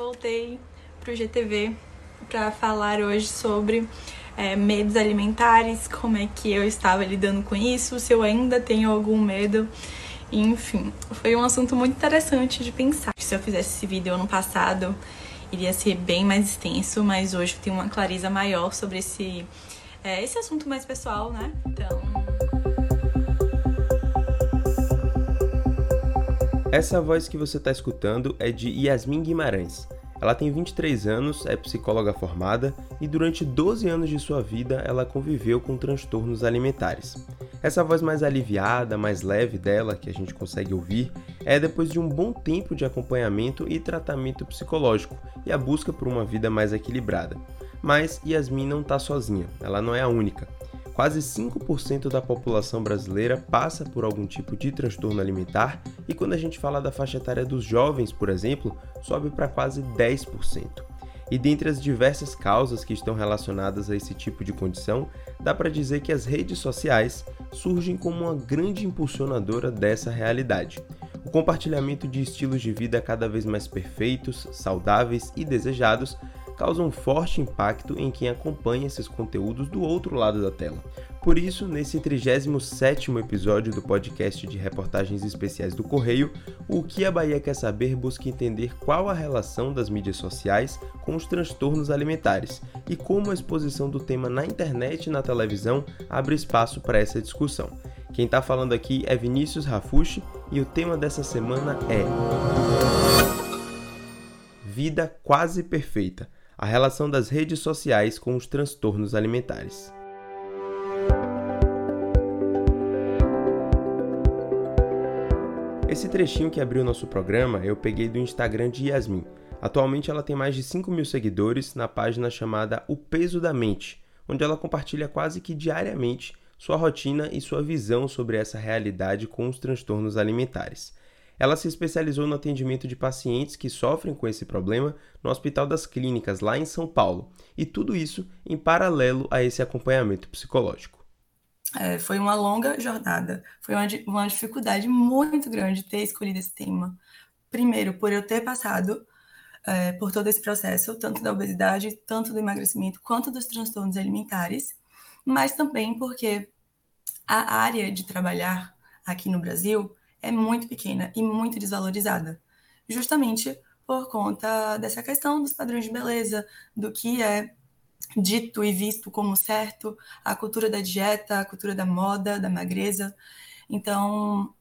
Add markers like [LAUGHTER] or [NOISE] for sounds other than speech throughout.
voltei pro GTV para falar hoje sobre é, medos alimentares, como é que eu estava lidando com isso, se eu ainda tenho algum medo. Enfim, foi um assunto muito interessante de pensar. Se eu fizesse esse vídeo ano passado, iria ser bem mais extenso, mas hoje tem uma clareza maior sobre esse, é, esse assunto mais pessoal, né? Então. Essa voz que você está escutando é de Yasmin Guimarães. Ela tem 23 anos, é psicóloga formada e durante 12 anos de sua vida ela conviveu com transtornos alimentares. Essa voz mais aliviada, mais leve dela, que a gente consegue ouvir, é depois de um bom tempo de acompanhamento e tratamento psicológico e a busca por uma vida mais equilibrada. Mas Yasmin não está sozinha, ela não é a única. Quase 5% da população brasileira passa por algum tipo de transtorno alimentar, e quando a gente fala da faixa etária dos jovens, por exemplo, sobe para quase 10%. E dentre as diversas causas que estão relacionadas a esse tipo de condição, dá para dizer que as redes sociais surgem como uma grande impulsionadora dessa realidade. O compartilhamento de estilos de vida cada vez mais perfeitos, saudáveis e desejados causa um forte impacto em quem acompanha esses conteúdos do outro lado da tela. Por isso, nesse 37º episódio do podcast de reportagens especiais do Correio, o que a Bahia quer saber busca entender qual a relação das mídias sociais com os transtornos alimentares e como a exposição do tema na internet e na televisão abre espaço para essa discussão. Quem está falando aqui é Vinícius Rafushi e o tema dessa semana é Vida quase perfeita a relação das redes sociais com os transtornos alimentares. Esse trechinho que abriu nosso programa eu peguei do Instagram de Yasmin. Atualmente ela tem mais de 5 mil seguidores na página chamada O Peso da Mente, onde ela compartilha quase que diariamente sua rotina e sua visão sobre essa realidade com os transtornos alimentares. Ela se especializou no atendimento de pacientes que sofrem com esse problema no Hospital das Clínicas, lá em São Paulo, e tudo isso em paralelo a esse acompanhamento psicológico. É, foi uma longa jornada, foi uma, uma dificuldade muito grande ter escolhido esse tema. Primeiro, por eu ter passado é, por todo esse processo, tanto da obesidade, tanto do emagrecimento, quanto dos transtornos alimentares, mas também porque a área de trabalhar aqui no Brasil é muito pequena e muito desvalorizada, justamente por conta dessa questão dos padrões de beleza, do que é dito e visto como certo, a cultura da dieta, a cultura da moda, da magreza. Então,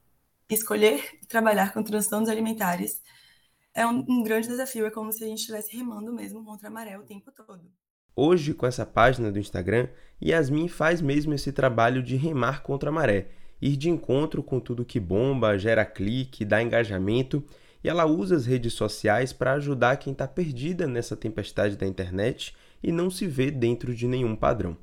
escolher [LAUGHS] trabalhar com transtornos alimentares é um, um, grande desafio, é como se a gente estivesse remando mesmo contra a maré o tempo todo. Hoje, com essa página do Instagram, Yasmin faz mesmo esse trabalho de remar contra a maré ir de encontro com tudo que bomba, gera clique, dá engajamento, e ela usa as redes sociais para ajudar quem está perdida nessa tempestade da internet e não se vê dentro de nenhum padrão.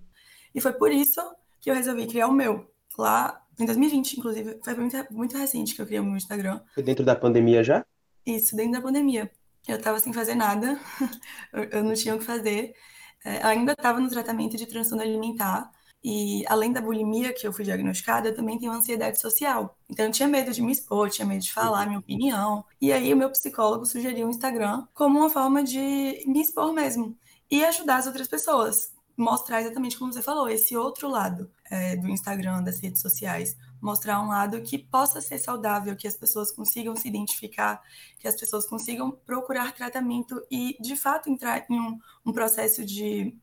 E foi por isso que eu resolvi criar o meu. Lá em 2020, inclusive, foi muito, muito recente que eu criei o meu Instagram. Foi dentro da pandemia já? Isso, dentro da pandemia. Eu estava sem fazer nada, [LAUGHS] eu não tinha o que fazer. É, ainda estava no tratamento de transtorno alimentar e além da bulimia que eu fui diagnosticada, eu também tenho ansiedade social. Então eu tinha medo de me expor, tinha medo de falar minha opinião. E aí o meu psicólogo sugeriu o Instagram como uma forma de me expor mesmo e ajudar as outras pessoas. Mostrar exatamente como você falou, esse outro lado é, do Instagram, das redes sociais. Mostrar um lado que possa ser saudável, que as pessoas consigam se identificar, que as pessoas consigam procurar tratamento e, de fato, entrar em um, um processo de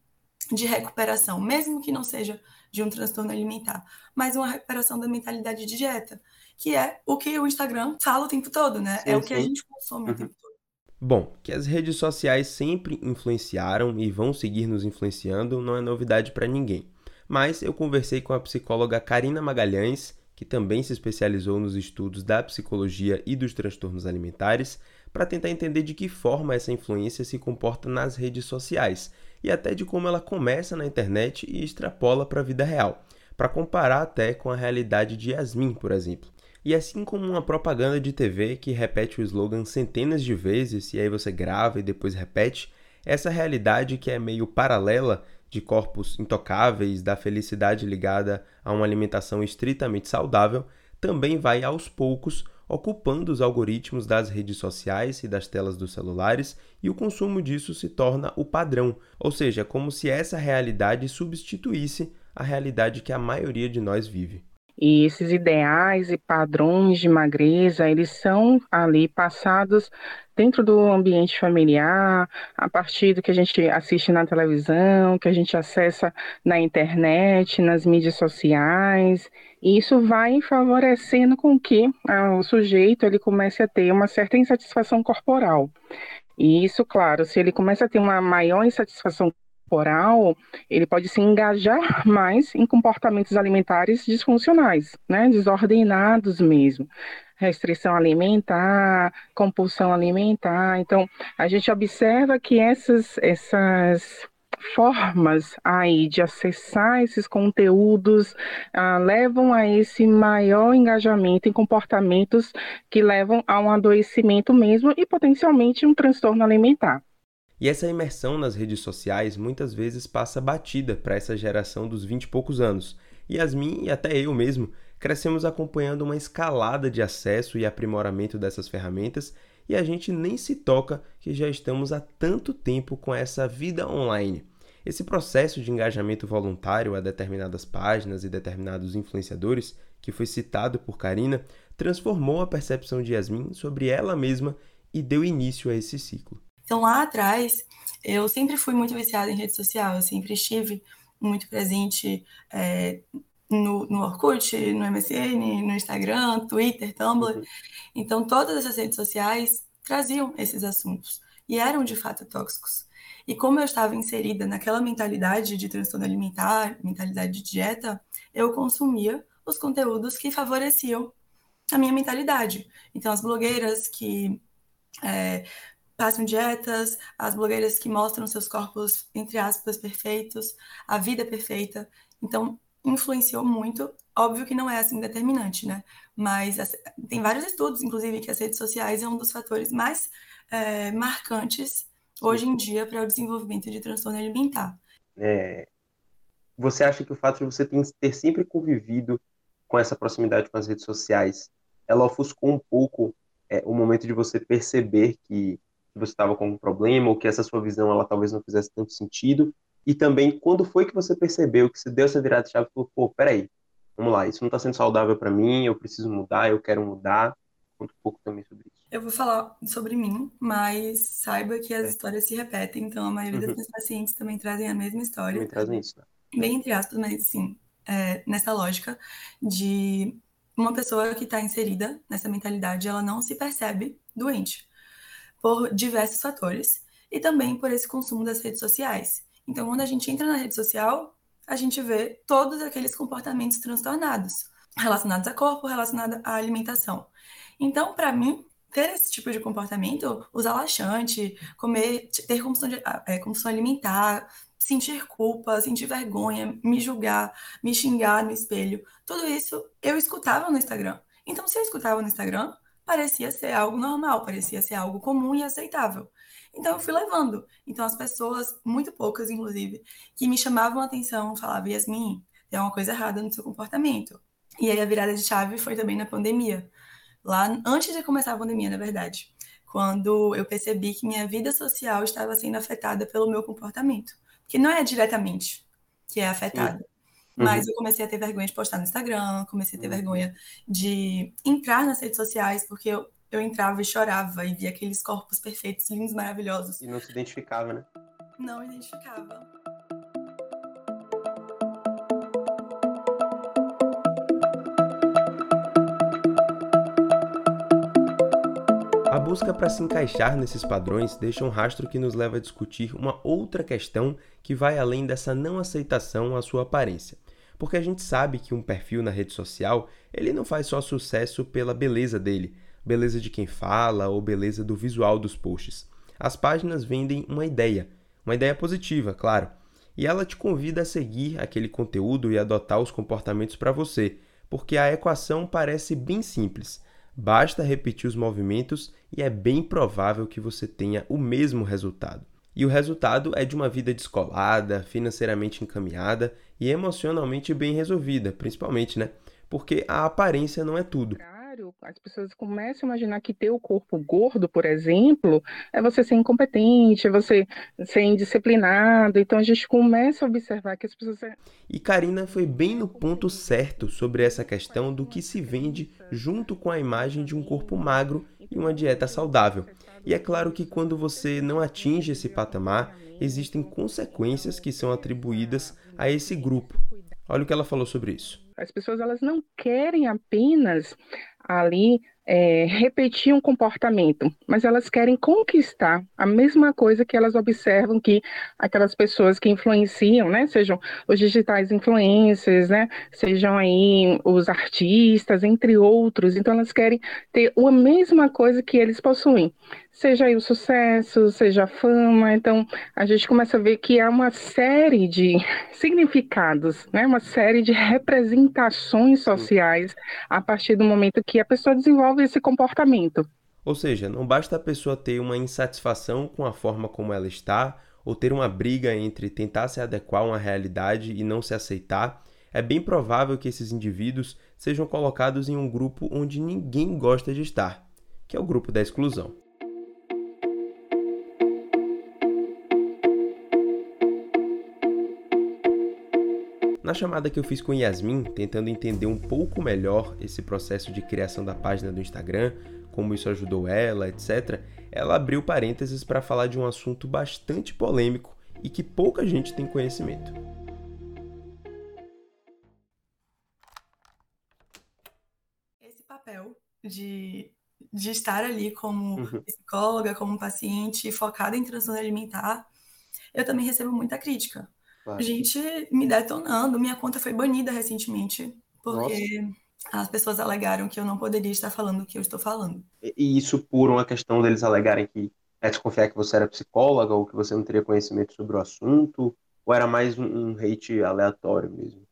de recuperação, mesmo que não seja de um transtorno alimentar, mas uma recuperação da mentalidade de dieta, que é o que o Instagram fala o tempo todo, né? Sim, é o que sim. a gente consome uhum. o tempo todo. Bom, que as redes sociais sempre influenciaram e vão seguir nos influenciando não é novidade para ninguém. Mas eu conversei com a psicóloga Karina Magalhães, que também se especializou nos estudos da psicologia e dos transtornos alimentares, para tentar entender de que forma essa influência se comporta nas redes sociais e até de como ela começa na internet e extrapola para a vida real, para comparar até com a realidade de Yasmin, por exemplo. E assim como uma propaganda de TV que repete o slogan centenas de vezes e aí você grava e depois repete, essa realidade que é meio paralela de corpos intocáveis, da felicidade ligada a uma alimentação estritamente saudável, também vai aos poucos ocupando os algoritmos das redes sociais e das telas dos celulares, e o consumo disso se torna o padrão, ou seja, como se essa realidade substituísse a realidade que a maioria de nós vive. E esses ideais e padrões de magreza, eles são ali passados dentro do ambiente familiar, a partir do que a gente assiste na televisão, que a gente acessa na internet, nas mídias sociais. E isso vai favorecendo com que ah, o sujeito ele comece a ter uma certa insatisfação corporal. E isso, claro, se ele começa a ter uma maior insatisfação corporal, ele pode se engajar mais em comportamentos alimentares disfuncionais, né, desordenados mesmo. Restrição alimentar, compulsão alimentar. Então, a gente observa que essas, essas formas aí de acessar esses conteúdos ah, levam a esse maior engajamento em comportamentos que levam a um adoecimento mesmo e potencialmente um transtorno alimentar. E essa imersão nas redes sociais muitas vezes passa batida para essa geração dos 20 e poucos anos. Yasmin e até eu mesmo crescemos acompanhando uma escalada de acesso e aprimoramento dessas ferramentas e a gente nem se toca que já estamos há tanto tempo com essa vida online. Esse processo de engajamento voluntário a determinadas páginas e determinados influenciadores, que foi citado por Karina, transformou a percepção de Yasmin sobre ela mesma e deu início a esse ciclo. Então, lá atrás, eu sempre fui muito viciada em rede social, eu sempre estive muito presente é, no, no Orkut, no MSN, no Instagram, Twitter, Tumblr. Uhum. Então, todas essas redes sociais traziam esses assuntos e eram de fato tóxicos. E como eu estava inserida naquela mentalidade de transtorno alimentar, mentalidade de dieta, eu consumia os conteúdos que favoreciam a minha mentalidade. Então, as blogueiras que é, passam dietas, as blogueiras que mostram seus corpos, entre aspas, perfeitos, a vida perfeita. Então, influenciou muito. Óbvio que não é assim determinante, né? Mas tem vários estudos, inclusive, que as redes sociais é um dos fatores mais é, marcantes hoje em dia para o desenvolvimento de transtorno alimentar. É, você acha que o fato de você ter sempre convivido com essa proximidade com as redes sociais, ela ofuscou um pouco é, o momento de você perceber que que você estava com um problema ou que essa sua visão ela talvez não fizesse tanto sentido? E também, quando foi que você percebeu que você deu essa virada de chave e falou, pô, peraí, vamos lá, isso não está sendo saudável para mim, eu preciso mudar, eu quero mudar. Conta um pouco também sobre isso. Eu vou falar sobre mim, mas saiba que as é. histórias se repetem, então a maioria uhum. dos meus pacientes também trazem a mesma história. Também trazem isso, né? Bem entre aspas, mas sim, é, nessa lógica de uma pessoa que está inserida nessa mentalidade, ela não se percebe doente por diversos fatores e também por esse consumo das redes sociais. Então, quando a gente entra na rede social, a gente vê todos aqueles comportamentos transtornados relacionados a corpo, relacionados à alimentação. Então, para mim, ter esse tipo de comportamento, usar laxante, comer, ter compulsão, de, é, compulsão alimentar, sentir culpa, sentir vergonha, me julgar, me xingar no espelho, tudo isso eu escutava no Instagram. Então, se eu escutava no Instagram, parecia ser algo normal, parecia ser algo comum e aceitável. Então eu fui levando. Então as pessoas, muito poucas inclusive, que me chamavam a atenção, falavam, Yasmin, tem uma coisa errada no seu comportamento. E aí a virada de chave foi também na pandemia. Lá antes de começar a pandemia, na verdade, quando eu percebi que minha vida social estava sendo afetada pelo meu comportamento, que não é diretamente que é afetada, mas uhum. eu comecei a ter vergonha de postar no Instagram, comecei a ter uhum. vergonha de entrar nas redes sociais, porque eu, eu entrava e chorava e via aqueles corpos perfeitos, lindos, maravilhosos. E não se identificava, né? Não identificava. A busca para se encaixar nesses padrões deixa um rastro que nos leva a discutir uma outra questão que vai além dessa não aceitação à sua aparência porque a gente sabe que um perfil na rede social, ele não faz só sucesso pela beleza dele, beleza de quem fala ou beleza do visual dos posts. As páginas vendem uma ideia, uma ideia positiva, claro, e ela te convida a seguir aquele conteúdo e adotar os comportamentos para você, porque a equação parece bem simples. Basta repetir os movimentos e é bem provável que você tenha o mesmo resultado. E o resultado é de uma vida descolada, financeiramente encaminhada e emocionalmente bem resolvida, principalmente, né? Porque a aparência não é tudo as pessoas começam a imaginar que ter o corpo gordo, por exemplo, é você ser incompetente, é você ser indisciplinado. Então a gente começa a observar que as pessoas. É e Karina foi bem no ponto certo sobre essa questão do que se vende junto com a imagem de um corpo magro e uma dieta saudável. E é claro que quando você não atinge esse patamar, existem consequências que são atribuídas a esse grupo. Olha o que ela falou sobre isso. As pessoas elas não querem apenas ali é, repetir um comportamento, mas elas querem conquistar a mesma coisa que elas observam que aquelas pessoas que influenciam, né, sejam os digitais influencers, né, sejam aí os artistas, entre outros, então elas querem ter a mesma coisa que eles possuem seja aí o sucesso, seja a fama. Então, a gente começa a ver que há uma série de [LAUGHS] significados, né? uma série de representações sociais a partir do momento que a pessoa desenvolve esse comportamento. Ou seja, não basta a pessoa ter uma insatisfação com a forma como ela está, ou ter uma briga entre tentar se adequar a uma realidade e não se aceitar. É bem provável que esses indivíduos sejam colocados em um grupo onde ninguém gosta de estar, que é o grupo da exclusão. Na chamada que eu fiz com Yasmin, tentando entender um pouco melhor esse processo de criação da página do Instagram, como isso ajudou ela, etc., ela abriu parênteses para falar de um assunto bastante polêmico e que pouca gente tem conhecimento. Esse papel de, de estar ali como uhum. psicóloga, como paciente, focada em transtorno alimentar, eu também recebo muita crítica Gente me detonando. Minha conta foi banida recentemente, porque Nossa. as pessoas alegaram que eu não poderia estar falando o que eu estou falando. E isso por uma questão deles alegarem que é desconfiar que você era psicóloga ou que você não teria conhecimento sobre o assunto? Ou era mais um, um hate aleatório mesmo?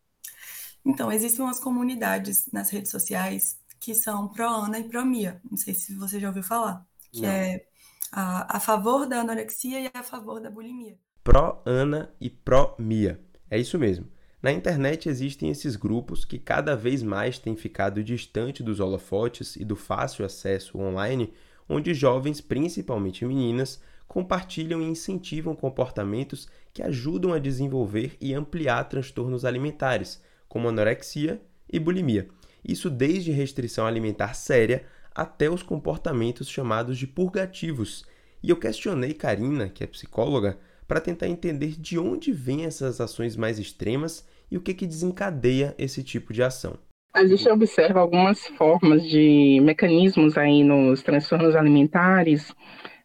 Então, existem umas comunidades nas redes sociais que são pró-Ana e pró-Mia. Não sei se você já ouviu falar. Que não. é a, a favor da anorexia e a favor da bulimia pró-Ana e pró-Mia. É isso mesmo. Na internet existem esses grupos que cada vez mais têm ficado distante dos holofotes e do fácil acesso online, onde jovens, principalmente meninas, compartilham e incentivam comportamentos que ajudam a desenvolver e ampliar transtornos alimentares, como anorexia e bulimia. Isso desde restrição alimentar séria até os comportamentos chamados de purgativos. E eu questionei Karina, que é psicóloga, para tentar entender de onde vêm essas ações mais extremas e o que, que desencadeia esse tipo de ação. A gente observa algumas formas de mecanismos aí nos transtornos alimentares,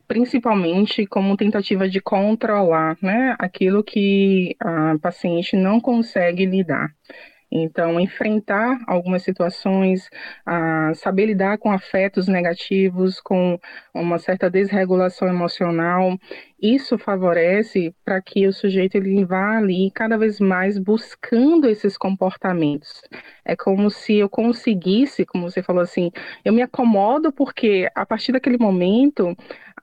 principalmente como tentativa de controlar né, aquilo que a paciente não consegue lidar. Então, enfrentar algumas situações, ah, saber lidar com afetos negativos, com uma certa desregulação emocional, isso favorece para que o sujeito ele vá ali cada vez mais buscando esses comportamentos. É como se eu conseguisse, como você falou assim, eu me acomodo porque a partir daquele momento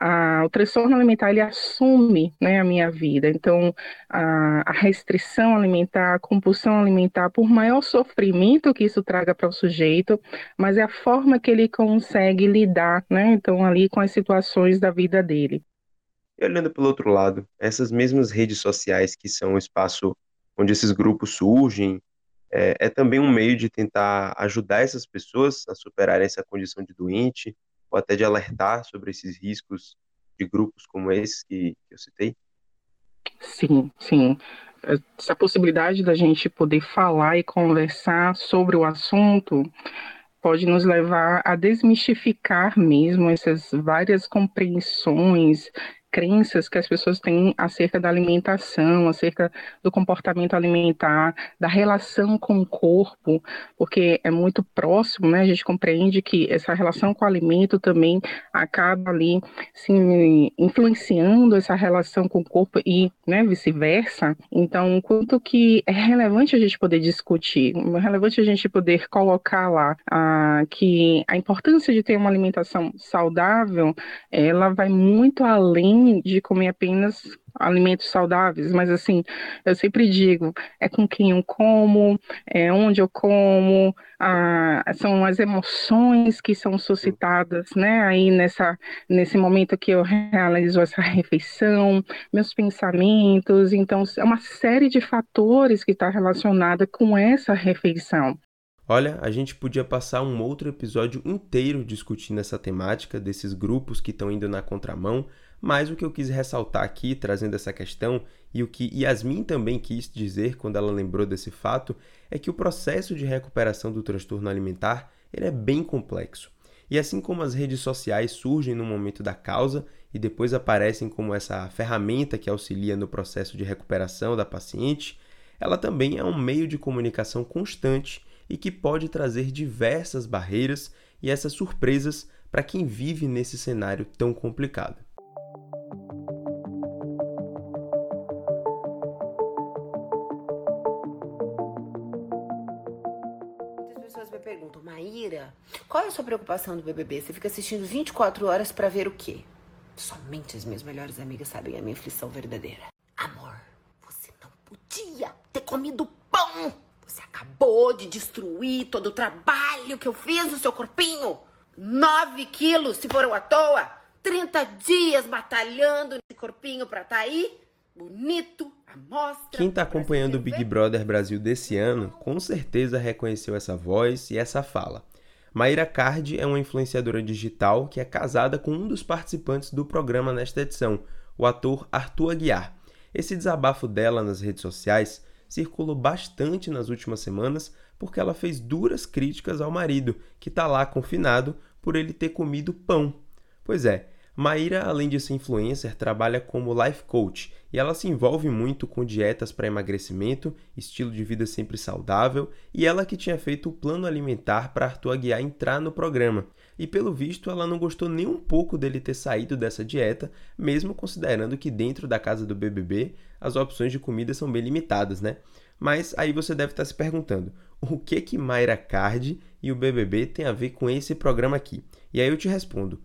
a, o transtorno alimentar ele assume né, a minha vida. Então, a, a, restrição alimentar, a compulsão alimentar, por maior sofrimento que isso traga para o sujeito, mas é a forma que ele consegue lidar, né? Então, ali com as situações da vida dele. E olhando pelo outro lado, essas mesmas redes sociais que são o espaço onde esses grupos surgem, é, é também um meio de tentar ajudar essas pessoas a superarem essa condição de doente, ou até de alertar sobre esses riscos de grupos como esses que, que eu citei? Sim, sim. Essa possibilidade da gente poder falar e conversar sobre o assunto pode nos levar a desmistificar mesmo essas várias compreensões crenças que as pessoas têm acerca da alimentação, acerca do comportamento alimentar, da relação com o corpo, porque é muito próximo, né? A gente compreende que essa relação com o alimento também acaba ali se influenciando essa relação com o corpo e, né, vice-versa. Então, quanto que é relevante a gente poder discutir, é relevante a gente poder colocar lá ah, que a importância de ter uma alimentação saudável, ela vai muito além de comer apenas alimentos saudáveis, mas assim, eu sempre digo, é com quem eu como, é onde eu como, ah, são as emoções que são suscitadas, né, aí nessa, nesse momento que eu realizo essa refeição, meus pensamentos, então é uma série de fatores que está relacionada com essa refeição. Olha, a gente podia passar um outro episódio inteiro discutindo essa temática desses grupos que estão indo na contramão, mas o que eu quis ressaltar aqui, trazendo essa questão, e o que Yasmin também quis dizer quando ela lembrou desse fato, é que o processo de recuperação do transtorno alimentar ele é bem complexo. E assim como as redes sociais surgem no momento da causa e depois aparecem como essa ferramenta que auxilia no processo de recuperação da paciente, ela também é um meio de comunicação constante e que pode trazer diversas barreiras e essas surpresas para quem vive nesse cenário tão complicado. Qual é a sua preocupação do BBB? Você fica assistindo 24 horas para ver o quê? Somente as minhas melhores amigas sabem a minha aflição verdadeira. Amor, você não podia ter comido pão você acabou de destruir todo o trabalho que eu fiz no seu corpinho. Nove quilos, se foram à toa. Trinta dias batalhando nesse corpinho pra tá aí. Bonito, a mostra. Quem tá acompanhando o Big Brother Brasil desse ano, com certeza reconheceu essa voz e essa fala. Maíra Card é uma influenciadora digital que é casada com um dos participantes do programa nesta edição, o ator Arthur Aguiar. Esse desabafo dela nas redes sociais circulou bastante nas últimas semanas porque ela fez duras críticas ao marido, que está lá confinado por ele ter comido pão. Pois é, Maíra, além de ser influencer, trabalha como life coach e ela se envolve muito com dietas para emagrecimento, estilo de vida sempre saudável e ela que tinha feito o plano alimentar para Arthur Aguiar entrar no programa. E pelo visto, ela não gostou nem um pouco dele ter saído dessa dieta, mesmo considerando que dentro da casa do BBB as opções de comida são bem limitadas, né? Mas aí você deve estar se perguntando, o que que Mayra Card e o BBB tem a ver com esse programa aqui? E aí eu te respondo,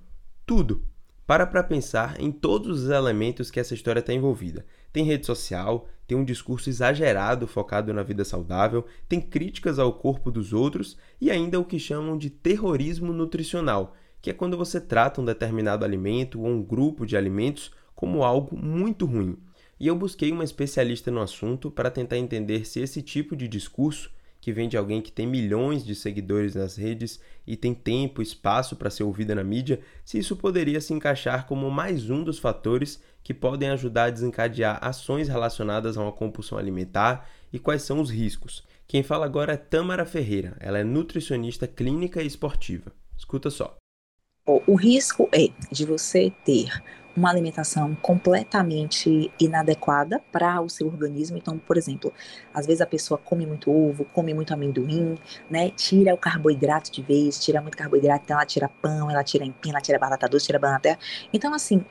tudo. Para para pensar em todos os elementos que essa história está envolvida. Tem rede social, tem um discurso exagerado focado na vida saudável, tem críticas ao corpo dos outros e ainda o que chamam de terrorismo nutricional, que é quando você trata um determinado alimento ou um grupo de alimentos como algo muito ruim. E eu busquei uma especialista no assunto para tentar entender se esse tipo de discurso que vem de alguém que tem milhões de seguidores nas redes e tem tempo, espaço para ser ouvida na mídia, se isso poderia se encaixar como mais um dos fatores que podem ajudar a desencadear ações relacionadas a uma compulsão alimentar e quais são os riscos. Quem fala agora é Tamara Ferreira, ela é nutricionista clínica e esportiva. Escuta só. O risco é de você ter uma alimentação completamente inadequada para o seu organismo. Então, por exemplo, às vezes a pessoa come muito ovo, come muito amendoim, né? Tira o carboidrato de vez, tira muito carboidrato, então ela tira pão, ela tira empim, ela tira batata doce, tira banana terra. Então, assim,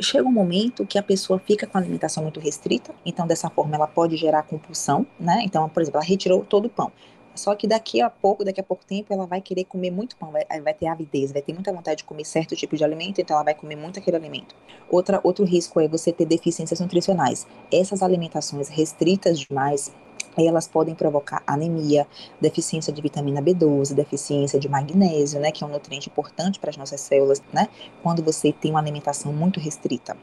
chega um momento que a pessoa fica com a alimentação muito restrita, então dessa forma ela pode gerar compulsão, né? Então, por exemplo, ela retirou todo o pão. Só que daqui a pouco, daqui a pouco tempo, ela vai querer comer muito pão, vai, vai ter avidez, vai ter muita vontade de comer certo tipo de alimento, então ela vai comer muito aquele alimento. Outra, outro risco é você ter deficiências nutricionais. Essas alimentações restritas demais, elas podem provocar anemia, deficiência de vitamina B12, deficiência de magnésio, né, que é um nutriente importante para as nossas células, né, quando você tem uma alimentação muito restrita.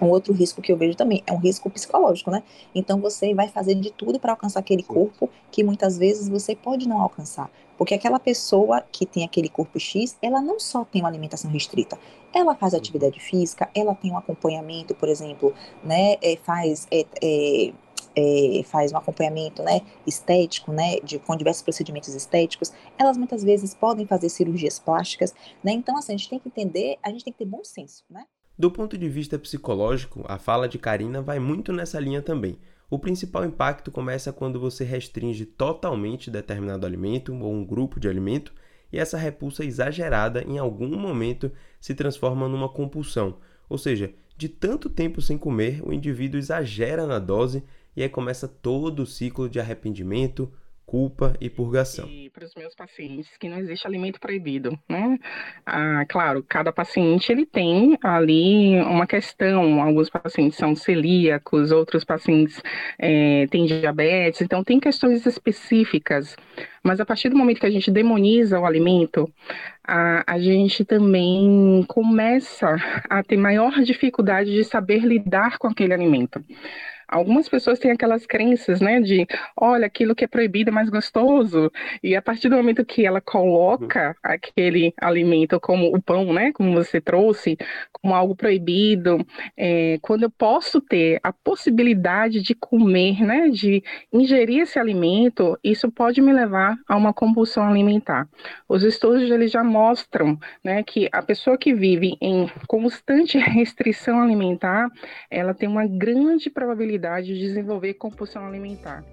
Um outro risco que eu vejo também é um risco psicológico, né? Então você vai fazer de tudo para alcançar aquele corpo que muitas vezes você pode não alcançar. Porque aquela pessoa que tem aquele corpo X, ela não só tem uma alimentação restrita, ela faz atividade física, ela tem um acompanhamento, por exemplo, né? É, faz. É, é, é, faz um acompanhamento né, estético, né, de, com diversos procedimentos estéticos, elas muitas vezes podem fazer cirurgias plásticas, né, então assim, a gente tem que entender, a gente tem que ter bom senso, né. Do ponto de vista psicológico, a fala de Karina vai muito nessa linha também. O principal impacto começa quando você restringe totalmente determinado alimento ou um grupo de alimento e essa repulsa exagerada em algum momento se transforma numa compulsão. Ou seja, de tanto tempo sem comer, o indivíduo exagera na dose e aí começa todo o ciclo de arrependimento, culpa e purgação. E para os meus pacientes que não existe alimento proibido, né? Ah, claro, cada paciente ele tem ali uma questão. Alguns pacientes são celíacos, outros pacientes é, têm diabetes, então tem questões específicas. Mas a partir do momento que a gente demoniza o alimento, a, a gente também começa a ter maior dificuldade de saber lidar com aquele alimento. Algumas pessoas têm aquelas crenças, né, de, olha, aquilo que é proibido é mais gostoso, e a partir do momento que ela coloca aquele alimento como o pão, né, como você trouxe, como algo proibido, é, quando eu posso ter a possibilidade de comer, né, de ingerir esse alimento, isso pode me levar a uma compulsão alimentar. Os estudos eles já mostram, né, que a pessoa que vive em constante [LAUGHS] restrição alimentar, ela tem uma grande probabilidade de desenvolver compulsão alimentar.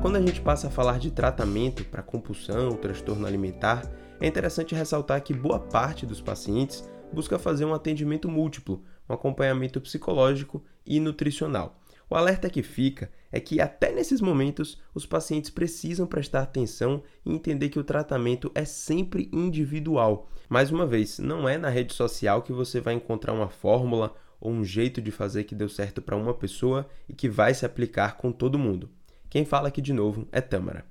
Quando a gente passa a falar de tratamento para compulsão, transtorno alimentar, é interessante ressaltar que boa parte dos pacientes busca fazer um atendimento múltiplo, um acompanhamento psicológico e nutricional. O alerta que fica é que até nesses momentos os pacientes precisam prestar atenção e entender que o tratamento é sempre individual. Mais uma vez, não é na rede social que você vai encontrar uma fórmula ou um jeito de fazer que deu certo para uma pessoa e que vai se aplicar com todo mundo. Quem fala aqui de novo é Tâmara.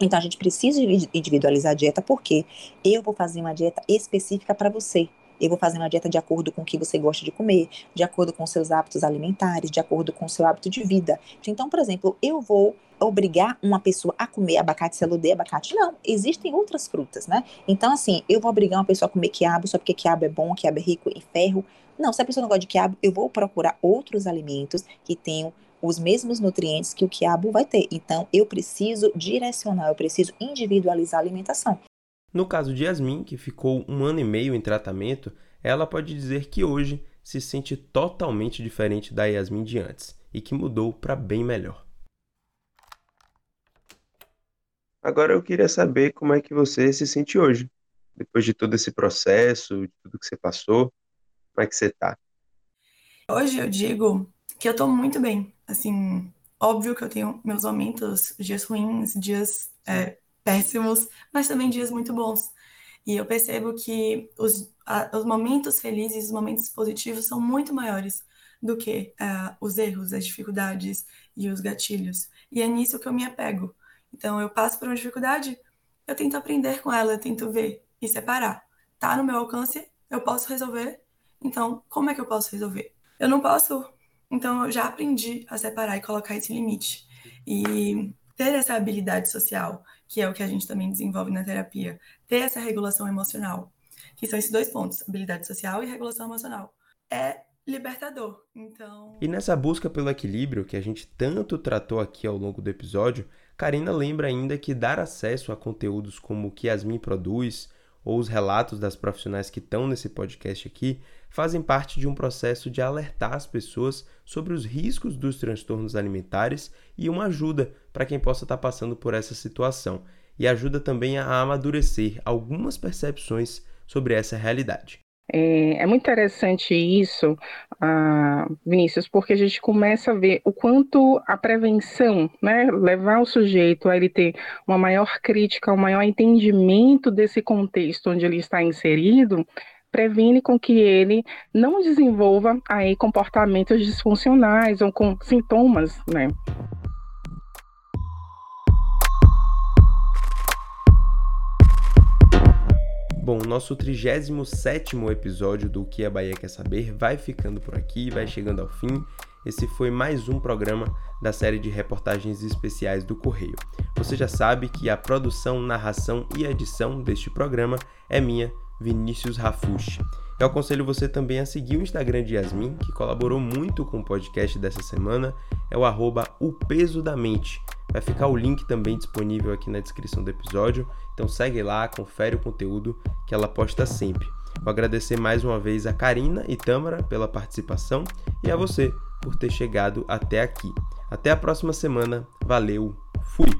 Então a gente precisa individualizar a dieta porque eu vou fazer uma dieta específica para você. Eu vou fazer uma dieta de acordo com o que você gosta de comer, de acordo com seus hábitos alimentares, de acordo com o seu hábito de vida. Então, por exemplo, eu vou obrigar uma pessoa a comer abacate se ela odeia abacate. Não, existem outras frutas, né? Então, assim, eu vou obrigar uma pessoa a comer quiabo só porque quiabo é bom, quiabo é rico em ferro. Não, se a pessoa não gosta de quiabo, eu vou procurar outros alimentos que tenham os mesmos nutrientes que o quiabo vai ter. Então, eu preciso direcionar, eu preciso individualizar a alimentação. No caso de Yasmin, que ficou um ano e meio em tratamento, ela pode dizer que hoje se sente totalmente diferente da Yasmin de antes e que mudou para bem melhor. Agora eu queria saber como é que você se sente hoje, depois de todo esse processo, de tudo que você passou, como é que você tá? Hoje eu digo que eu tô muito bem. Assim, óbvio que eu tenho meus momentos, dias ruins, dias é, péssimos, mas também dias muito bons. E eu percebo que os, a, os momentos felizes, os momentos positivos são muito maiores do que uh, os erros, as dificuldades e os gatilhos. E é nisso que eu me apego. Então, eu passo por uma dificuldade, eu tento aprender com ela, eu tento ver e separar. Tá no meu alcance, eu posso resolver. Então, como é que eu posso resolver? Eu não posso. Então, eu já aprendi a separar e colocar esse limite. E ter essa habilidade social que é o que a gente também desenvolve na terapia, ter essa regulação emocional, que são esses dois pontos, habilidade social e regulação emocional. É libertador. Então. E nessa busca pelo equilíbrio que a gente tanto tratou aqui ao longo do episódio, Karina lembra ainda que dar acesso a conteúdos como o que Yasmin produz ou os relatos das profissionais que estão nesse podcast aqui fazem parte de um processo de alertar as pessoas sobre os riscos dos transtornos alimentares e uma ajuda para quem possa estar tá passando por essa situação, e ajuda também a amadurecer algumas percepções sobre essa realidade. É, é, muito interessante isso, ah, Vinícius, porque a gente começa a ver o quanto a prevenção, né, levar o sujeito a ele ter uma maior crítica, um maior entendimento desse contexto onde ele está inserido, previne com que ele não desenvolva aí comportamentos disfuncionais ou com sintomas, né? Bom, nosso 37 episódio do Que a Bahia Quer Saber vai ficando por aqui, vai chegando ao fim. Esse foi mais um programa da série de reportagens especiais do Correio. Você já sabe que a produção, narração e edição deste programa é minha, Vinícius Rafushi. Eu aconselho você também a seguir o Instagram de Yasmin, que colaborou muito com o podcast dessa semana, é o arroba o peso da mente. Vai ficar o link também disponível aqui na descrição do episódio, então segue lá, confere o conteúdo que ela posta sempre. Vou agradecer mais uma vez a Karina e Tâmara pela participação e a você por ter chegado até aqui. Até a próxima semana, valeu, fui!